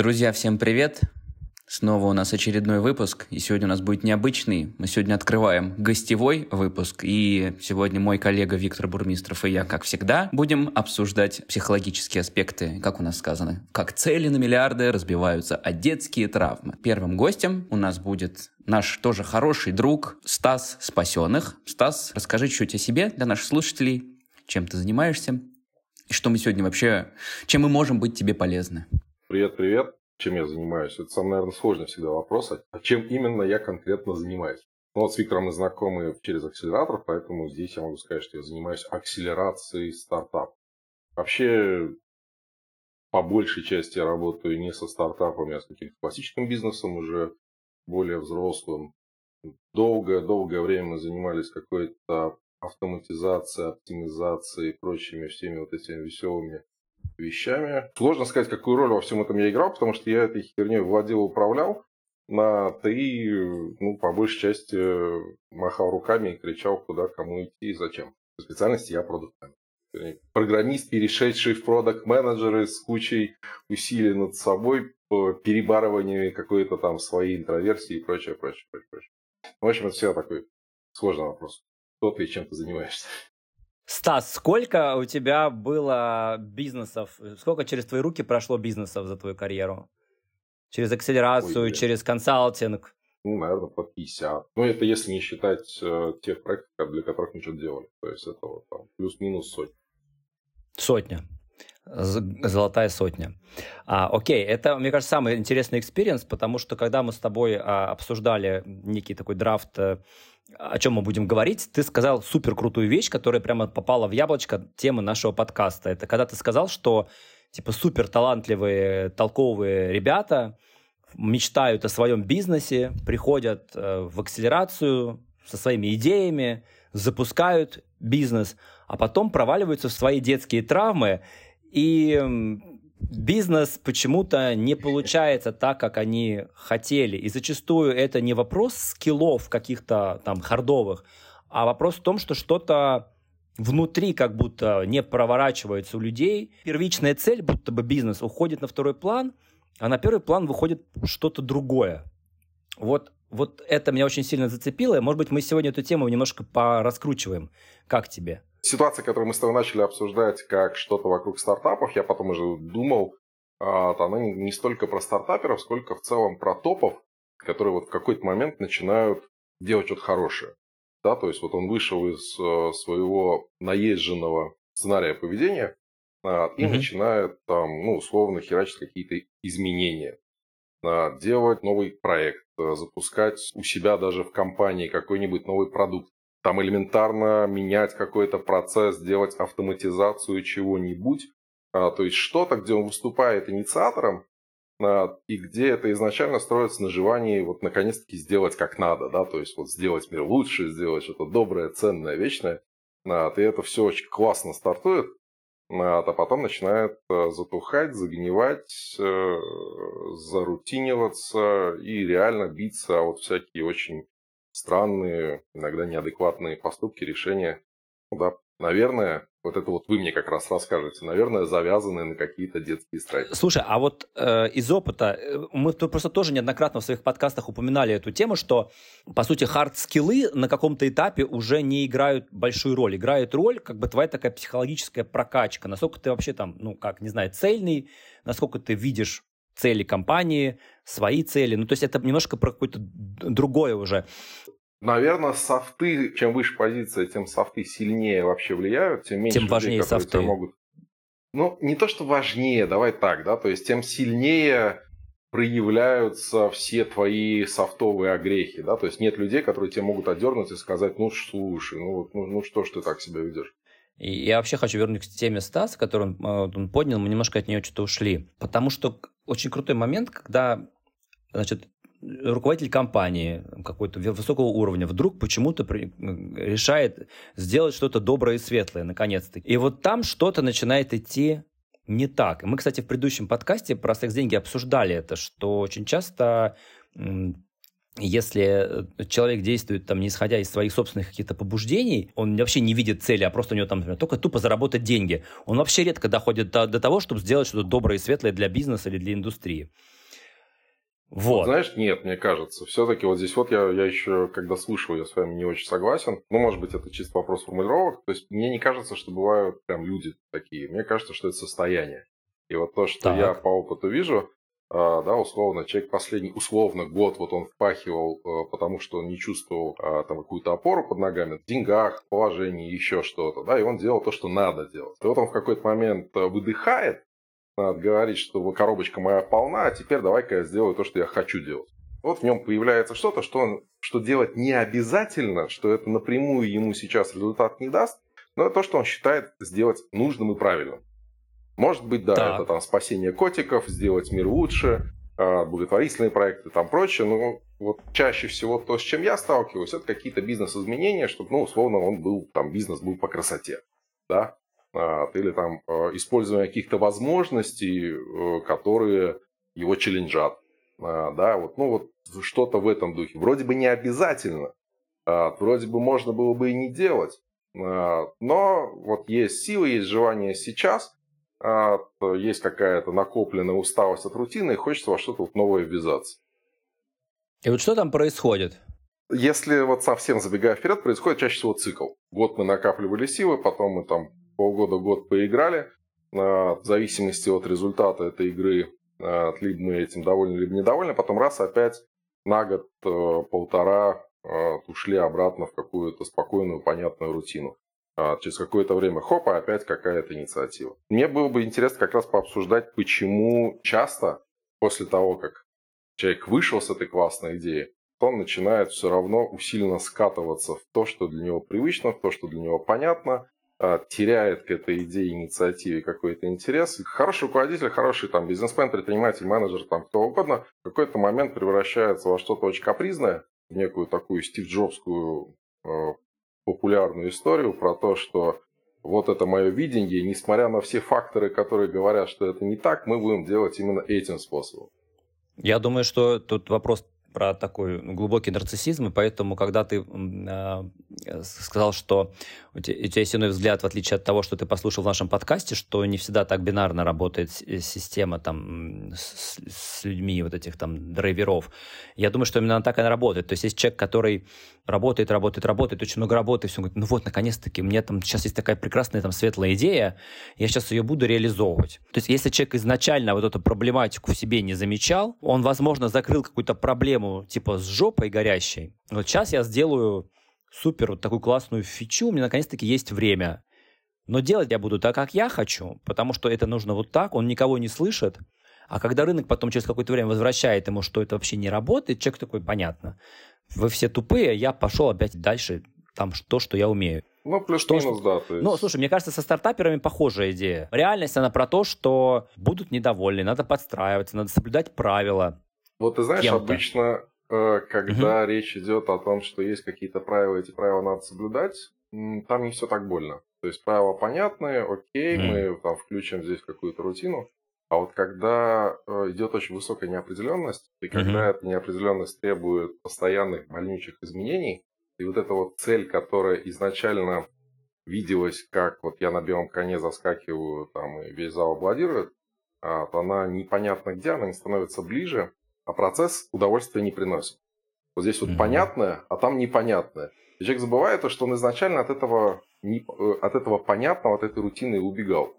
Друзья, всем привет! Снова у нас очередной выпуск, и сегодня у нас будет необычный. Мы сегодня открываем гостевой выпуск, и сегодня мой коллега Виктор Бурмистров и я, как всегда, будем обсуждать психологические аспекты, как у нас сказано, как цели на миллиарды разбиваются, а детские травмы. Первым гостем у нас будет наш тоже хороший друг Стас Спасенных. Стас, расскажи чуть о себе для наших слушателей, чем ты занимаешься, и что мы сегодня вообще, чем мы можем быть тебе полезны. Привет, привет чем я занимаюсь. Это самый, наверное, сложный всегда вопрос. А чем именно я конкретно занимаюсь? Ну, вот с Виктором мы знакомы через акселератор, поэтому здесь я могу сказать, что я занимаюсь акселерацией стартапов. Вообще, по большей части я работаю не со стартапами, а с каким-то классическим бизнесом, уже более взрослым. Долгое-долгое время мы занимались какой-то автоматизацией, оптимизацией и прочими всеми вот этими веселыми вещами. Сложно сказать, какую роль во всем этом я играл, потому что я этой херней владел, управлял. На три, ну, по большей части, махал руками и кричал, куда, кому идти и зачем. По специальности я продукт Программист, перешедший в продукт менеджеры с кучей усилий над собой, по перебарыванию какой-то там своей интроверсии и прочее, прочее, прочее, прочее. В общем, это все такой сложный вопрос. Кто ты и чем ты занимаешься? Стас, сколько у тебя было бизнесов, сколько через твои руки прошло бизнесов за твою карьеру? Через акселерацию, Ой, через консалтинг? Ну, наверное, по 50. Ну, это если не считать э, тех проектов, для которых мы что-то делали. То есть это вот там плюс-минус сотня. Сотня. Золотая сотня. А, окей, это, мне кажется, самый интересный experience, потому что когда мы с тобой а, обсуждали некий такой draft э, о чем мы будем говорить, ты сказал супер крутую вещь, которая прямо попала в яблочко темы нашего подкаста. Это когда ты сказал, что типа супер талантливые, толковые ребята мечтают о своем бизнесе, приходят э, в акселерацию со своими идеями, запускают бизнес, а потом проваливаются в свои детские травмы и бизнес почему-то не получается так, как они хотели. И зачастую это не вопрос скиллов каких-то там хардовых, а вопрос в том, что что-то внутри как будто не проворачивается у людей. Первичная цель, будто бы бизнес, уходит на второй план, а на первый план выходит что-то другое. Вот, вот это меня очень сильно зацепило. Может быть, мы сегодня эту тему немножко пораскручиваем. Как тебе? Ситуация, которую мы с тобой начали обсуждать, как что-то вокруг стартапов, я потом уже думал, а, она не столько про стартаперов, сколько в целом про топов, которые вот в какой-то момент начинают делать что-то хорошее. Да, то есть вот он вышел из э, своего наезженного сценария поведения а, и mm-hmm. начинает там, ну, условно, херачить какие-то изменения. А, делать новый проект, запускать у себя даже в компании какой-нибудь новый продукт там элементарно менять какой-то процесс, делать автоматизацию чего-нибудь. А, то есть что-то, где он выступает инициатором, а, и где это изначально строится на желании вот наконец-таки сделать как надо, да, то есть вот сделать мир лучше, сделать что-то доброе, ценное, вечное. А, и это все очень классно стартует, а, потом начинает а, затухать, загнивать, а, зарутиниваться и реально биться а вот всякие очень странные, иногда неадекватные поступки, решения. Ну да, наверное, вот это вот вы мне как раз расскажете, наверное, завязаны на какие-то детские страхи. Слушай, а вот э, из опыта, э, мы просто тоже неоднократно в своих подкастах упоминали эту тему, что, по сути, хард-скиллы на каком-то этапе уже не играют большую роль. Играет роль как бы твоя такая психологическая прокачка, насколько ты вообще там, ну, как, не знаю, цельный, насколько ты видишь цели компании, свои цели. Ну, то есть это немножко про какое-то другое уже. Наверное, софты, чем выше позиция, тем софты сильнее вообще влияют, тем меньше тем важнее людей, софты. могут... Ну, не то, что важнее, давай так, да, то есть тем сильнее проявляются все твои софтовые огрехи, да, то есть нет людей, которые тебе могут отдернуть и сказать, ну, слушай, ну, ну, ну что ж ты так себя ведешь. И я вообще хочу вернуться к теме Стаса, которую он, э, он поднял, мы немножко от нее что-то ушли. Потому что очень крутой момент, когда значит, руководитель компании какой-то высокого уровня вдруг почему-то решает сделать что-то доброе и светлое, наконец-то. И вот там что-то начинает идти не так. Мы, кстати, в предыдущем подкасте про секс-деньги обсуждали это, что очень часто если э, человек действует там не исходя из своих собственных каких-то побуждений, он вообще не видит цели, а просто у него там, например, только тупо заработать деньги, он вообще редко доходит до, до того, чтобы сделать что-то доброе и светлое для бизнеса или для индустрии. Вот. Знаешь, нет, мне кажется, все-таки вот здесь вот я, я еще, когда слышал, я с вами не очень согласен. Ну, может быть, это чисто вопрос формулировок. То есть мне не кажется, что бывают прям люди такие. Мне кажется, что это состояние. И вот то, что так. я по опыту вижу, а, да, условно, человек последний, условно, год вот он впахивал, а, потому что он не чувствовал а, там какую-то опору под ногами, в деньгах, положении, еще что-то, да, и он делал то, что надо делать. И вот он в какой-то момент выдыхает, говорит, что коробочка моя полна, а теперь давай-ка я сделаю то, что я хочу делать. Вот в нем появляется что-то, что, он, что делать не обязательно, что это напрямую ему сейчас результат не даст, но это то, что он считает сделать нужным и правильным. Может быть, да, так. это там спасение котиков, сделать мир лучше, а, благотворительные проекты, там прочее. Но вот чаще всего то, с чем я сталкиваюсь, это какие-то бизнес-изменения, чтобы, ну, условно, он был, там, бизнес был по красоте, да, или там а, использование каких-то возможностей, э, которые его челленджат, да, вот, ну, вот что-то в этом духе. Вроде бы не обязательно, вроде бы можно было бы и не делать, но вот есть силы, есть желание сейчас – а, есть какая-то накопленная усталость от рутины, и хочется во что-то вот новое ввязаться. И вот что там происходит? Если вот совсем забегая вперед, происходит чаще всего цикл. Год мы накапливали силы, потом мы там полгода-год поиграли. А, в зависимости от результата этой игры, а, либо мы этим довольны, либо недовольны, потом раз опять на год, э, полтора ушли обратно в какую-то спокойную, понятную рутину а через какое-то время хопа, опять какая-то инициатива. Мне было бы интересно как раз пообсуждать, почему часто после того, как человек вышел с этой классной то он начинает все равно усиленно скатываться в то, что для него привычно, в то, что для него понятно, а, теряет к этой идее, инициативе какой-то интерес. Хороший руководитель, хороший там бизнесмен, предприниматель, менеджер, там кто угодно, в какой-то момент превращается во что-то очень капризное, в некую такую Стив Джобскую а, популярную историю про то, что вот это мое видение, несмотря на все факторы, которые говорят, что это не так, мы будем делать именно этим способом. Я думаю, что тут вопрос про такой ну, глубокий нарциссизм, и поэтому, когда ты э, сказал, что у тебя, у тебя есть иной взгляд, в отличие от того, что ты послушал в нашем подкасте, что не всегда так бинарно работает система там с, с людьми вот этих там драйверов, я думаю, что именно так она работает. То есть есть человек, который работает, работает, работает, очень много работает, и все, говорит, ну вот, наконец-таки, мне там сейчас есть такая прекрасная там светлая идея, я сейчас ее буду реализовывать. То есть если человек изначально вот эту проблематику в себе не замечал, он, возможно, закрыл какую-то проблему типа с жопой горящей. Вот сейчас я сделаю супер вот такую классную фичу, у меня наконец-таки есть время. Но делать я буду так, как я хочу, потому что это нужно вот так, он никого не слышит. А когда рынок потом через какое-то время возвращает ему, что это вообще не работает, человек такой, понятно, вы все тупые, я пошел опять дальше, там то, что я умею. Ну, плюс-минус, да. То есть... Ну, слушай, мне кажется, со стартаперами похожая идея. Реальность, она про то, что будут недовольны, надо подстраиваться, надо соблюдать правила. Вот ты знаешь, обычно, э, когда угу. речь идет о том, что есть какие-то правила, эти правила надо соблюдать, там не все так больно. То есть правила понятные, окей, угу. мы там включим здесь какую-то рутину. А вот когда э, идет очень высокая неопределенность, и когда mm-hmm. эта неопределенность требует постоянных больничных изменений, и вот эта вот цель, которая изначально виделась, как вот я на белом коне заскакиваю там и весь зал аплодирует, а, то она непонятно где, она не становится ближе, а процесс удовольствия не приносит. Вот здесь вот mm-hmm. понятное, а там непонятное. И человек забывает то, что он изначально от этого, не, э, от этого понятного, от этой рутины убегал.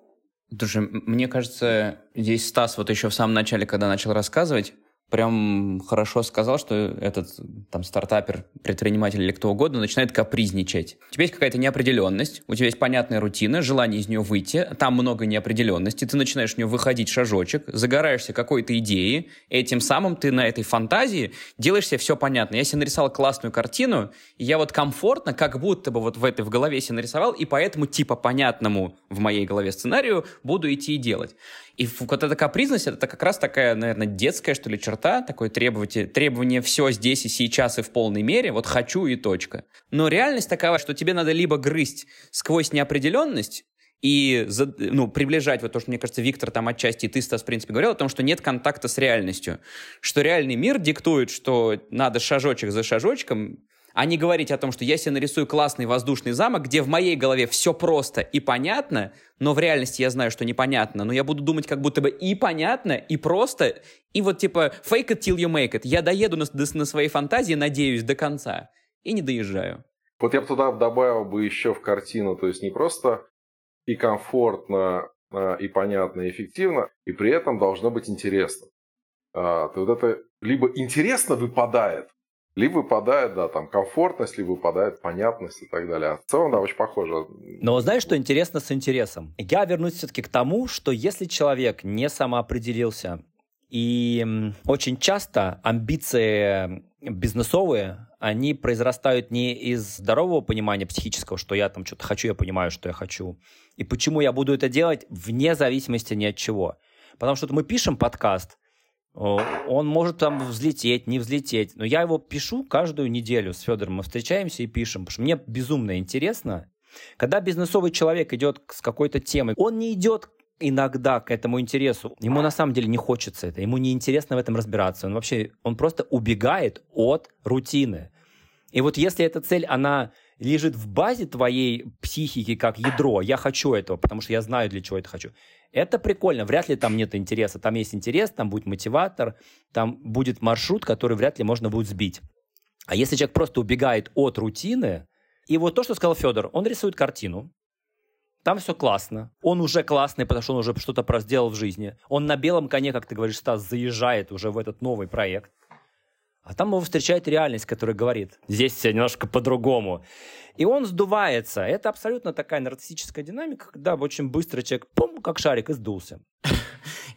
Слушай, мне кажется, здесь Стас вот еще в самом начале, когда начал рассказывать, прям хорошо сказал, что этот там стартапер, предприниматель или кто угодно начинает капризничать. У тебя есть какая-то неопределенность, у тебя есть понятная рутина, желание из нее выйти, там много неопределенности, ты начинаешь в нее выходить шажочек, загораешься какой-то идеей, и этим самым ты на этой фантазии делаешь себе все понятно. Я себе нарисовал классную картину, и я вот комфортно, как будто бы вот в этой в голове себе нарисовал, и поэтому типа понятному в моей голове сценарию буду идти и делать. И вот эта капризность, это как раз такая, наверное, детская, что ли, черта, такое требование, требование все здесь и сейчас и в полной мере, вот хочу и точка. Но реальность такова, что тебе надо либо грызть сквозь неопределенность, и ну, приближать вот то, что, мне кажется, Виктор там отчасти, и ты, Стас, в принципе, говорил о том, что нет контакта с реальностью. Что реальный мир диктует, что надо шажочек за шажочком, а не говорить о том, что я себе нарисую классный воздушный замок, где в моей голове все просто и понятно, но в реальности я знаю, что непонятно, но я буду думать как будто бы и понятно, и просто, и вот типа fake it till you make it. Я доеду на, на своей фантазии, надеюсь, до конца, и не доезжаю. Вот я бы туда добавил бы еще в картину, то есть не просто и комфортно, а, и понятно, и эффективно, и при этом должно быть интересно. А, то вот это либо интересно выпадает, либо выпадает, да, там, комфортность, либо выпадает понятность и так далее. А в целом, да, очень похоже. Но знаешь, что интересно с интересом? Я вернусь все-таки к тому, что если человек не самоопределился, и очень часто амбиции бизнесовые, они произрастают не из здорового понимания психического, что я там что-то хочу, я понимаю, что я хочу. И почему я буду это делать вне зависимости ни от чего. Потому что мы пишем подкаст, он может там взлететь, не взлететь. Но я его пишу каждую неделю с Федором. Мы встречаемся и пишем, потому что мне безумно интересно. Когда бизнесовый человек идет с какой-то темой, он не идет иногда к этому интересу. Ему на самом деле не хочется это, ему не интересно в этом разбираться. Он вообще, он просто убегает от рутины. И вот если эта цель, она лежит в базе твоей психики как ядро, я хочу этого, потому что я знаю, для чего это хочу. Это прикольно, вряд ли там нет интереса. Там есть интерес, там будет мотиватор, там будет маршрут, который вряд ли можно будет сбить. А если человек просто убегает от рутины, и вот то, что сказал Федор, он рисует картину, там все классно. Он уже классный, потому что он уже что-то сделал в жизни. Он на белом коне, как ты говоришь, Стас, заезжает уже в этот новый проект. А там его встречает реальность, которая говорит, здесь все немножко по-другому. И он сдувается. Это абсолютно такая нарциссическая динамика, когда очень быстро человек, пум, как шарик, и сдулся.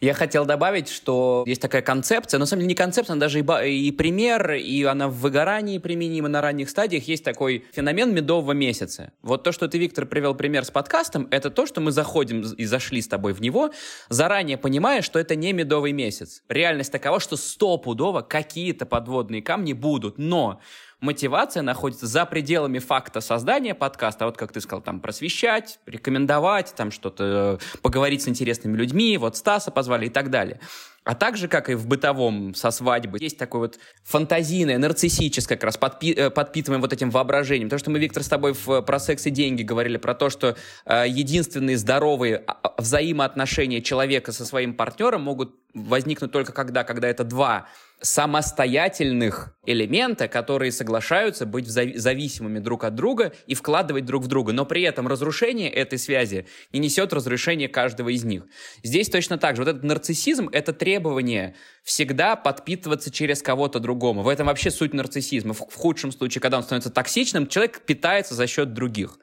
Я хотел добавить, что есть такая концепция, но на самом деле не концепция, она даже и, и пример, и она в выгорании применима на ранних стадиях. Есть такой феномен медового месяца. Вот то, что ты, Виктор, привел пример с подкастом, это то, что мы заходим и зашли с тобой в него, заранее понимая, что это не медовый месяц. Реальность такова, что стопудово какие-то подводные камни будут, но мотивация находится за пределами факта создания подкаста, а вот как ты сказал, там просвещать, рекомендовать, там что-то э, поговорить с интересными людьми, вот Стаса позвали и так далее. А также, как и в бытовом со свадьбы, есть такое вот фантазийное, нарциссическое, как раз подпи э, подпитываем вот этим воображением. То, что мы, Виктор, с тобой в, про секс и деньги говорили, про то, что э, единственные здоровые а, а, взаимоотношения человека со своим партнером могут возникнуть только когда, когда это два самостоятельных элемента, которые соглашаются быть зависимыми друг от друга и вкладывать друг в друга, но при этом разрушение этой связи не несет разрушения каждого из них. Здесь точно так же. Вот этот нарциссизм — это требование всегда подпитываться через кого-то другого. В этом вообще суть нарциссизма. В худшем случае, когда он становится токсичным, человек питается за счет других.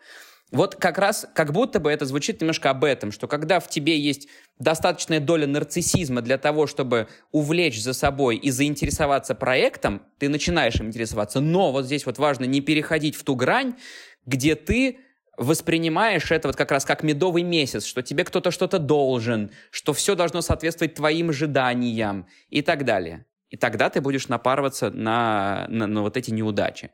Вот как раз, как будто бы это звучит немножко об этом, что когда в тебе есть достаточная доля нарциссизма для того, чтобы увлечь за собой и заинтересоваться проектом, ты начинаешь им интересоваться. Но вот здесь вот важно не переходить в ту грань, где ты воспринимаешь это вот как раз как медовый месяц, что тебе кто-то что-то должен, что все должно соответствовать твоим ожиданиям и так далее. И тогда ты будешь напарываться на, на, на вот эти неудачи.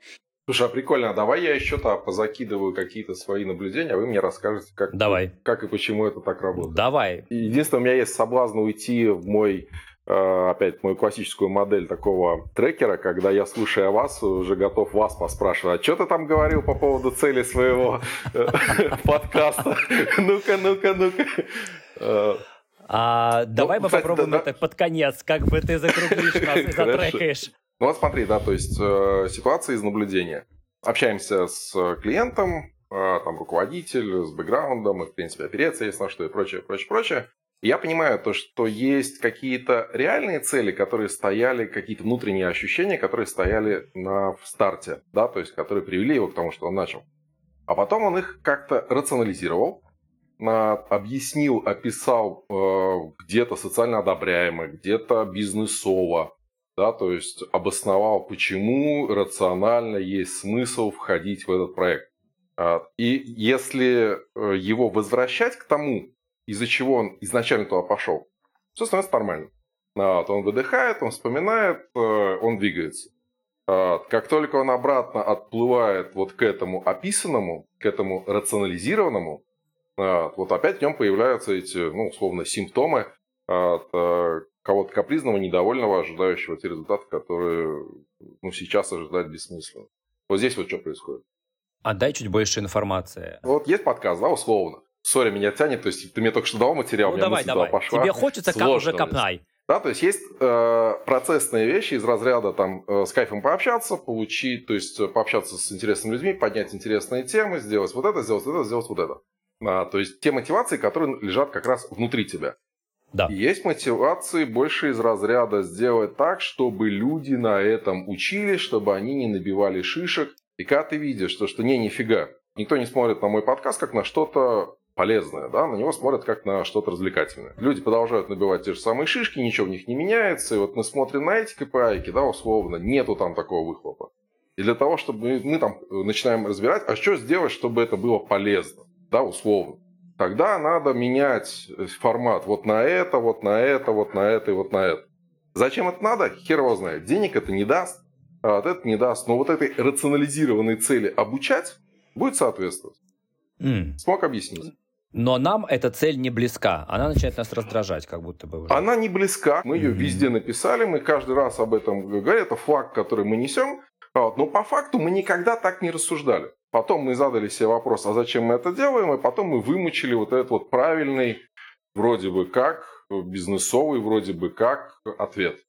Слушай, а прикольно, а давай я еще-то позакидываю какие-то свои наблюдения, а вы мне расскажете, как, давай. как и почему это так работает. Давай. Единственное, у меня есть соблазн уйти в мой э, опять мою классическую модель такого трекера, когда я, слушая вас, уже готов вас поспрашивать, а что ты там говорил по поводу цели своего э, подкаста? Ну-ка, ну-ка, ну-ка. Э, а, давай мы попробуем это под конец, как бы ты закруглишь нас и затрекаешь. Ну вот смотри, да, то есть э, ситуация из наблюдения. Общаемся с клиентом, э, там руководитель с бэкграундом, и, в принципе, опереться есть на что и прочее, прочее, прочее. И я понимаю то, что есть какие-то реальные цели, которые стояли, какие-то внутренние ощущения, которые стояли на в старте, да, то есть которые привели его к тому, что он начал. А потом он их как-то рационализировал, на, объяснил, описал э, где-то социально одобряемо, где-то бизнесово, да, то есть обосновал, почему рационально есть смысл входить в этот проект. А, и если э, его возвращать к тому, из-за чего он изначально туда пошел, все становится нормально. А, то он выдыхает, он вспоминает, э, он двигается. А, как только он обратно отплывает вот к этому описанному, к этому рационализированному, Вот опять в нем появляются эти, ну, условно, симптомы э, кого-то капризного, недовольного, ожидающего те результаты, которые ну, сейчас ожидать бессмысленно. Вот здесь вот что происходит. А дай чуть больше информации. Вот есть подкаст, да, условно. Сори, меня тянет, то есть ты мне только что дал материал, ну, у меня давай, давай. пошла. Тебе хочется, как уже копнай. Да, то есть есть э, процессные вещи из разряда там э, с кайфом пообщаться, получить, то есть э, пообщаться с интересными людьми, поднять интересные темы, сделать вот это, сделать вот это, сделать вот это. А, то есть те мотивации, которые лежат как раз внутри тебя. Да. Есть мотивации больше из разряда сделать так, чтобы люди на этом учились, чтобы они не набивали шишек. И когда ты видишь, что, что не, нифига, никто не смотрит на мой подкаст как на что-то полезное, да, на него смотрят как на что-то развлекательное. Люди продолжают набивать те же самые шишки, ничего в них не меняется, и вот мы смотрим на эти KPI, да, условно, нету там такого выхлопа. И для того, чтобы мы там начинаем разбирать, а что сделать, чтобы это было полезно, да, условно. Тогда надо менять формат вот на это, вот на это, вот на это и вот на это. Зачем это надо? Хер его знает. Денег это не даст, а вот это не даст. Но вот этой рационализированной цели обучать будет соответствовать. Mm. Смог объяснить? Но нам эта цель не близка. Она начинает нас раздражать, как будто бы уже. Она не близка. Мы ее mm-hmm. везде написали, мы каждый раз об этом говорим. Это флаг, который мы несем. Но по факту мы никогда так не рассуждали. Потом мы задали себе вопрос, а зачем мы это делаем? И потом мы вымучили вот этот вот правильный, вроде бы как, бизнесовый, вроде бы как ответ.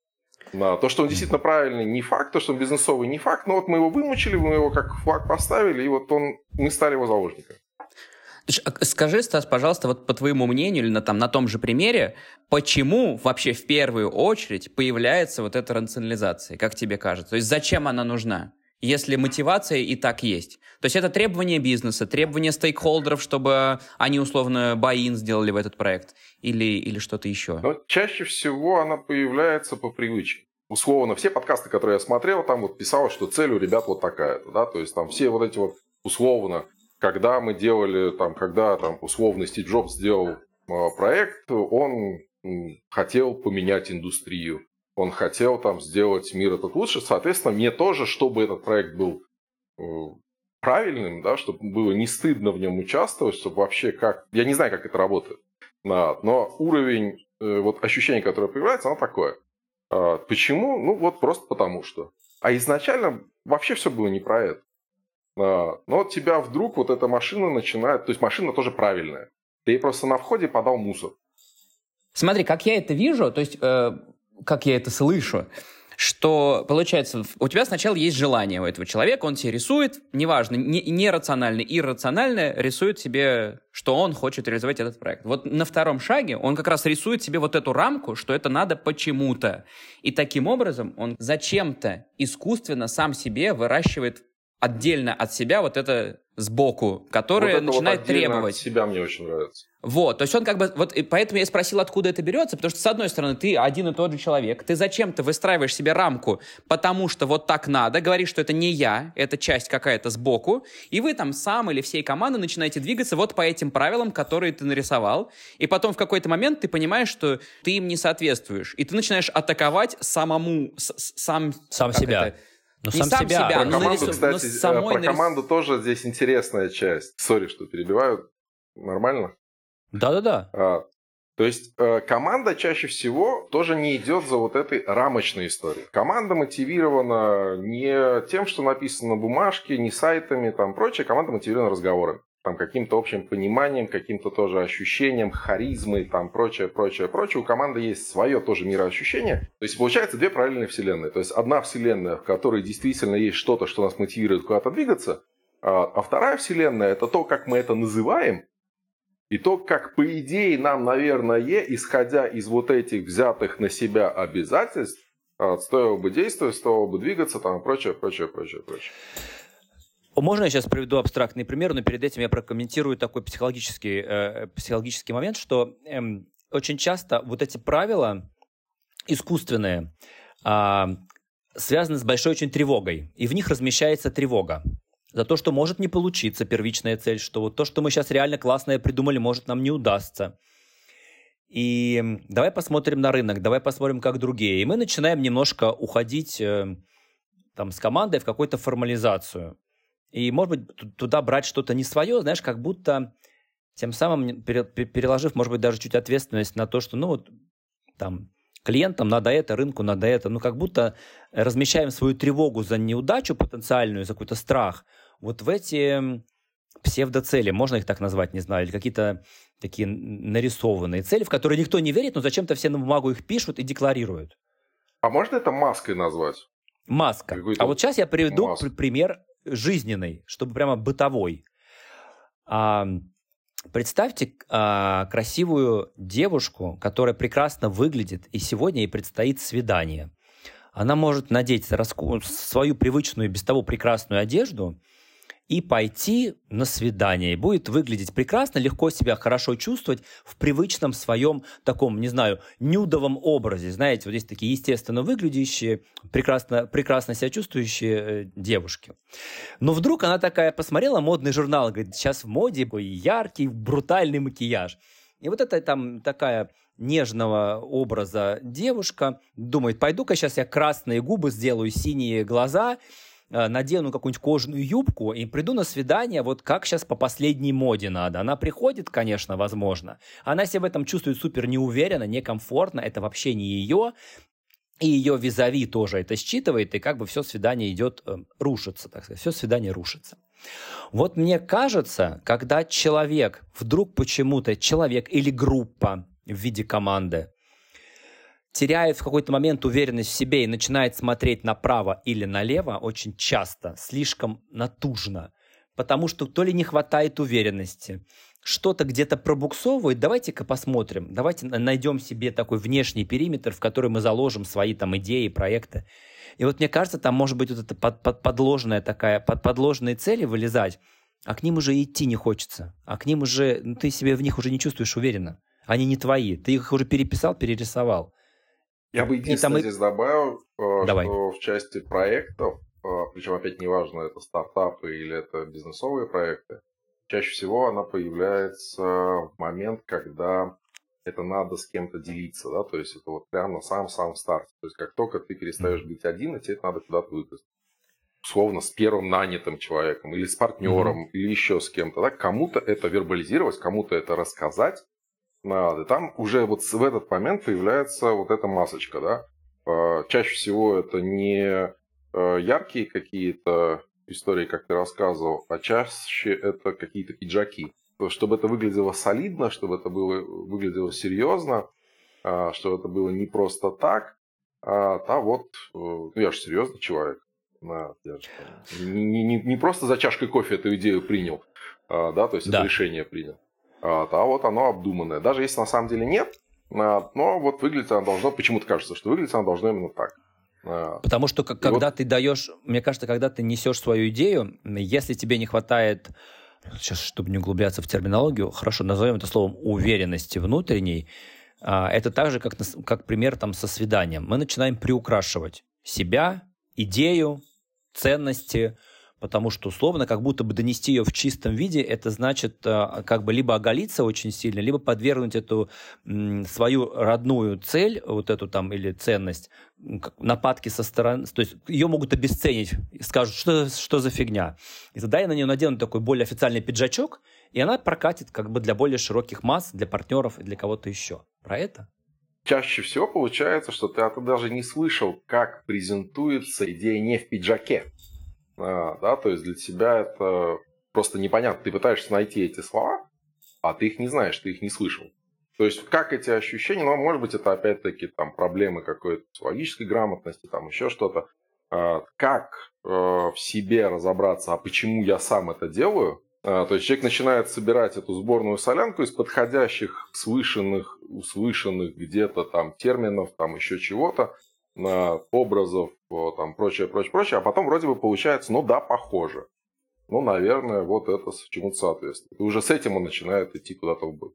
На то, что он действительно правильный, не факт, то, что он бизнесовый, не факт, но вот мы его вымучили, мы его как флаг поставили, и вот он, мы стали его заложниками. А скажи, Стас, пожалуйста, вот по твоему мнению или на, там, на том же примере, почему вообще в первую очередь появляется вот эта рационализация, как тебе кажется? То есть зачем она нужна? если мотивация и так есть. То есть это требование бизнеса, требование стейкхолдеров, чтобы они условно buy сделали в этот проект или, или что-то еще? Но чаще всего она появляется по привычке. Условно, все подкасты, которые я смотрел, там вот писалось, что цель у ребят вот такая-то, да, то есть там все вот эти вот условно когда мы делали, там, когда там, условно Стив Джобс сделал а, проект, он хотел поменять индустрию, он хотел там сделать мир этот лучше, соответственно, мне тоже, чтобы этот проект был э, правильным, да, чтобы было не стыдно в нем участвовать, чтобы вообще как... Я не знаю, как это работает, но уровень э, вот ощущений, которое появляется, оно такое. А, почему? Ну, вот просто потому что. А изначально вообще все было не про это. А, но тебя вдруг вот эта машина начинает... То есть машина тоже правильная. Ты ей просто на входе подал мусор. Смотри, как я это вижу, то есть э, как я это слышу, что, получается, у тебя сначала есть желание у этого человека, он тебе рисует, неважно, не, нерационально, иррационально рисует себе, что он хочет реализовать этот проект. Вот на втором шаге он как раз рисует себе вот эту рамку, что это надо почему-то. И таким образом он зачем-то искусственно сам себе выращивает отдельно от себя вот это сбоку, которое вот начинает вот требовать. От себя мне очень нравится. Вот, то есть он как бы, вот и поэтому я спросил, откуда это берется, потому что, с одной стороны, ты один и тот же человек, ты зачем-то выстраиваешь себе рамку, потому что вот так надо, говоришь, что это не я, это часть какая-то сбоку, и вы там сам или всей командой начинаете двигаться вот по этим правилам, которые ты нарисовал, и потом в какой-то момент ты понимаешь, что ты им не соответствуешь, и ты начинаешь атаковать самому, сам... Сам себя. Это, ну, сам, сам себя. себя. Про команду, нарису... кстати, э, самой про нарис... команду тоже здесь интересная часть. Сори, что перебиваю. Нормально? Да-да-да. А, то есть э, команда чаще всего тоже не идет за вот этой рамочной историей. Команда мотивирована не тем, что написано на бумажке, не сайтами, там прочее. Команда мотивирована разговорами там, каким-то общим пониманием, каким-то тоже ощущением, харизмой, там, прочее, прочее, прочее. У команды есть свое тоже мироощущение. То есть, получается, две параллельные вселенные. То есть, одна вселенная, в которой действительно есть что-то, что нас мотивирует куда-то двигаться, а, а вторая вселенная – это то, как мы это называем, и то, как, по идее, нам, наверное, исходя из вот этих взятых на себя обязательств, а, стоило бы действовать, стоило бы двигаться, там, прочее, прочее, прочее, прочее. Можно я сейчас приведу абстрактный пример, но перед этим я прокомментирую такой психологический, э, психологический момент, что э, очень часто вот эти правила искусственные э, связаны с большой очень тревогой, и в них размещается тревога за то, что может не получиться первичная цель, что вот то, что мы сейчас реально классное придумали, может нам не удастся. И давай посмотрим на рынок, давай посмотрим, как другие. И мы начинаем немножко уходить э, там, с командой в какую-то формализацию. И, может быть, туда брать что-то не свое, знаешь, как будто тем самым переложив, может быть, даже чуть ответственность на то, что, ну вот, там, клиентам надо это, рынку надо это, ну как будто размещаем свою тревогу за неудачу потенциальную, за какой-то страх, вот в эти псевдоцели, можно их так назвать, не знаю, или какие-то такие нарисованные цели, в которые никто не верит, но зачем-то все на бумагу их пишут и декларируют. А можно это маской назвать? Маска. А вот сейчас я приведу Маск. пример жизненный, чтобы прямо бытовой. А, представьте а, красивую девушку, которая прекрасно выглядит, и сегодня ей предстоит свидание. Она может надеть свою привычную, без того прекрасную одежду – и пойти на свидание. И будет выглядеть прекрасно, легко себя хорошо чувствовать в привычном своем таком, не знаю, нюдовом образе. Знаете, вот есть такие естественно выглядящие, прекрасно, прекрасно себя чувствующие э, девушки. Но вдруг она такая посмотрела модный журнал, говорит, сейчас в моде яркий, брутальный макияж. И вот это там такая нежного образа девушка думает, пойду-ка сейчас я красные губы сделаю, синие глаза, надену какую-нибудь кожаную юбку и приду на свидание, вот как сейчас по последней моде надо. Она приходит, конечно, возможно. Она себя в этом чувствует супер неуверенно, некомфортно, это вообще не ее. И ее визави тоже это считывает, и как бы все свидание идет, э, рушится, так сказать, все свидание рушится. Вот мне кажется, когда человек, вдруг почему-то человек или группа в виде команды теряет в какой-то момент уверенность в себе и начинает смотреть направо или налево очень часто, слишком натужно, потому что то ли не хватает уверенности, что-то где-то пробуксовывает, давайте-ка посмотрим, давайте найдем себе такой внешний периметр, в который мы заложим свои там идеи, проекты. И вот мне кажется, там может быть вот эта под, под, подложная такая, под подложные цели вылезать, а к ним уже идти не хочется, а к ним уже, ну, ты себе в них уже не чувствуешь уверенно. Они не твои, ты их уже переписал, перерисовал. Я бы единственное там... здесь добавил, э, Давай. что в части проектов, э, причем опять неважно, это стартапы или это бизнесовые проекты, чаще всего она появляется в момент, когда это надо с кем-то делиться, да, то есть это вот прямо на самом-самом старте. То есть как только ты перестаешь быть один, и тебе это надо куда-то выпустить. Условно, с первым нанятым человеком, или с партнером, mm-hmm. или еще с кем-то, да, кому-то это вербализировать, кому-то это рассказать, надо. Там уже вот в этот момент появляется вот эта масочка, да. А, чаще всего это не а, яркие какие-то истории, как ты рассказывал, а чаще это какие-то пиджаки. Чтобы это выглядело солидно, чтобы это было, выглядело серьезно, а, чтобы это было не просто так, а да вот, э, ну я же серьезный человек. Да, я же, не, не, не просто за чашкой кофе эту идею принял, да, то есть да. это решение принял. А, а вот оно обдуманное. Даже если на самом деле нет, а, но вот выглядит оно должно, почему-то кажется, что выглядит оно должно именно так. А, Потому что как, когда вот... ты даешь, мне кажется, когда ты несешь свою идею, если тебе не хватает, сейчас, чтобы не углубляться в терминологию, хорошо, назовем это словом уверенности внутренней, это так же, как, как пример там со свиданием. Мы начинаем приукрашивать себя, идею, ценности, потому что условно как будто бы донести ее в чистом виде, это значит э, как бы либо оголиться очень сильно, либо подвергнуть эту свою родную цель, вот эту там или ценность, нападки со стороны, то есть ее могут обесценить, скажут, что, что за фигня. И тогда я на нее надену такой более официальный пиджачок, и она прокатит как бы для более широких масс, для партнеров и для кого-то еще. Про это? Чаще всего получается, что ты, а ты даже не слышал, как презентуется идея не в пиджаке. А, да, то есть для тебя это просто непонятно. Ты пытаешься найти эти слова, а ты их не знаешь, ты их не слышал. То есть как эти ощущения, ну, может быть, это опять-таки там проблемы какой-то психологической грамотности, там еще что-то. А, как э, в себе разобраться, а почему я сам это делаю? А, то есть человек начинает собирать эту сборную солянку из подходящих, слышанных, услышанных где-то там терминов, там еще чего-то, образов, там, прочее, прочее, прочее, а потом вроде бы получается, ну да, похоже. Ну, наверное, вот это чему-то соответствует. И уже с этим он начинает идти куда-то в быт.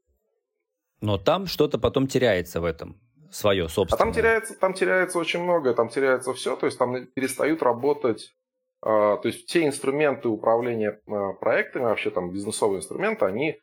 Но там что-то потом теряется в этом, свое собственное. А там теряется, там теряется очень многое, там теряется все, то есть там перестают работать, э, то есть те инструменты управления э, проектами, вообще там бизнесовые инструменты, они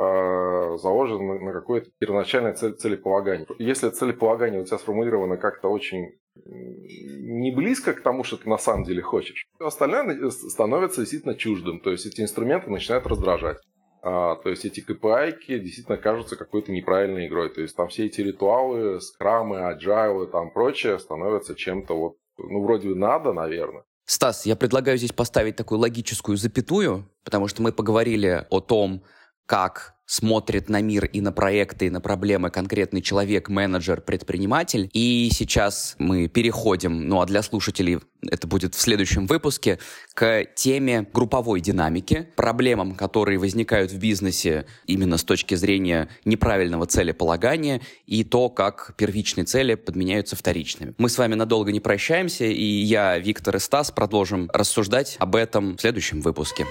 э, заложены на какое-то первоначальное цель, целеполагание. Если целеполагание у тебя сформулировано как-то очень не близко к тому, что ты на самом деле хочешь, то остальное становится действительно чуждым. То есть эти инструменты начинают раздражать. а, то есть эти KPI действительно кажутся какой-то неправильной игрой. То есть там все эти ритуалы, скрамы, и там прочее становятся чем-то вот, ну, вроде надо, наверное. Стас, я предлагаю здесь поставить такую логическую запятую, потому что мы поговорили о том, как смотрит на мир и на проекты, и на проблемы конкретный человек, менеджер, предприниматель. И сейчас мы переходим, ну а для слушателей это будет в следующем выпуске, к теме групповой динамики, проблемам, которые возникают в бизнесе именно с точки зрения неправильного целеполагания и то, как первичные цели подменяются вторичными. Мы с вами надолго не прощаемся, и я, Виктор и Стас продолжим рассуждать об этом в следующем выпуске.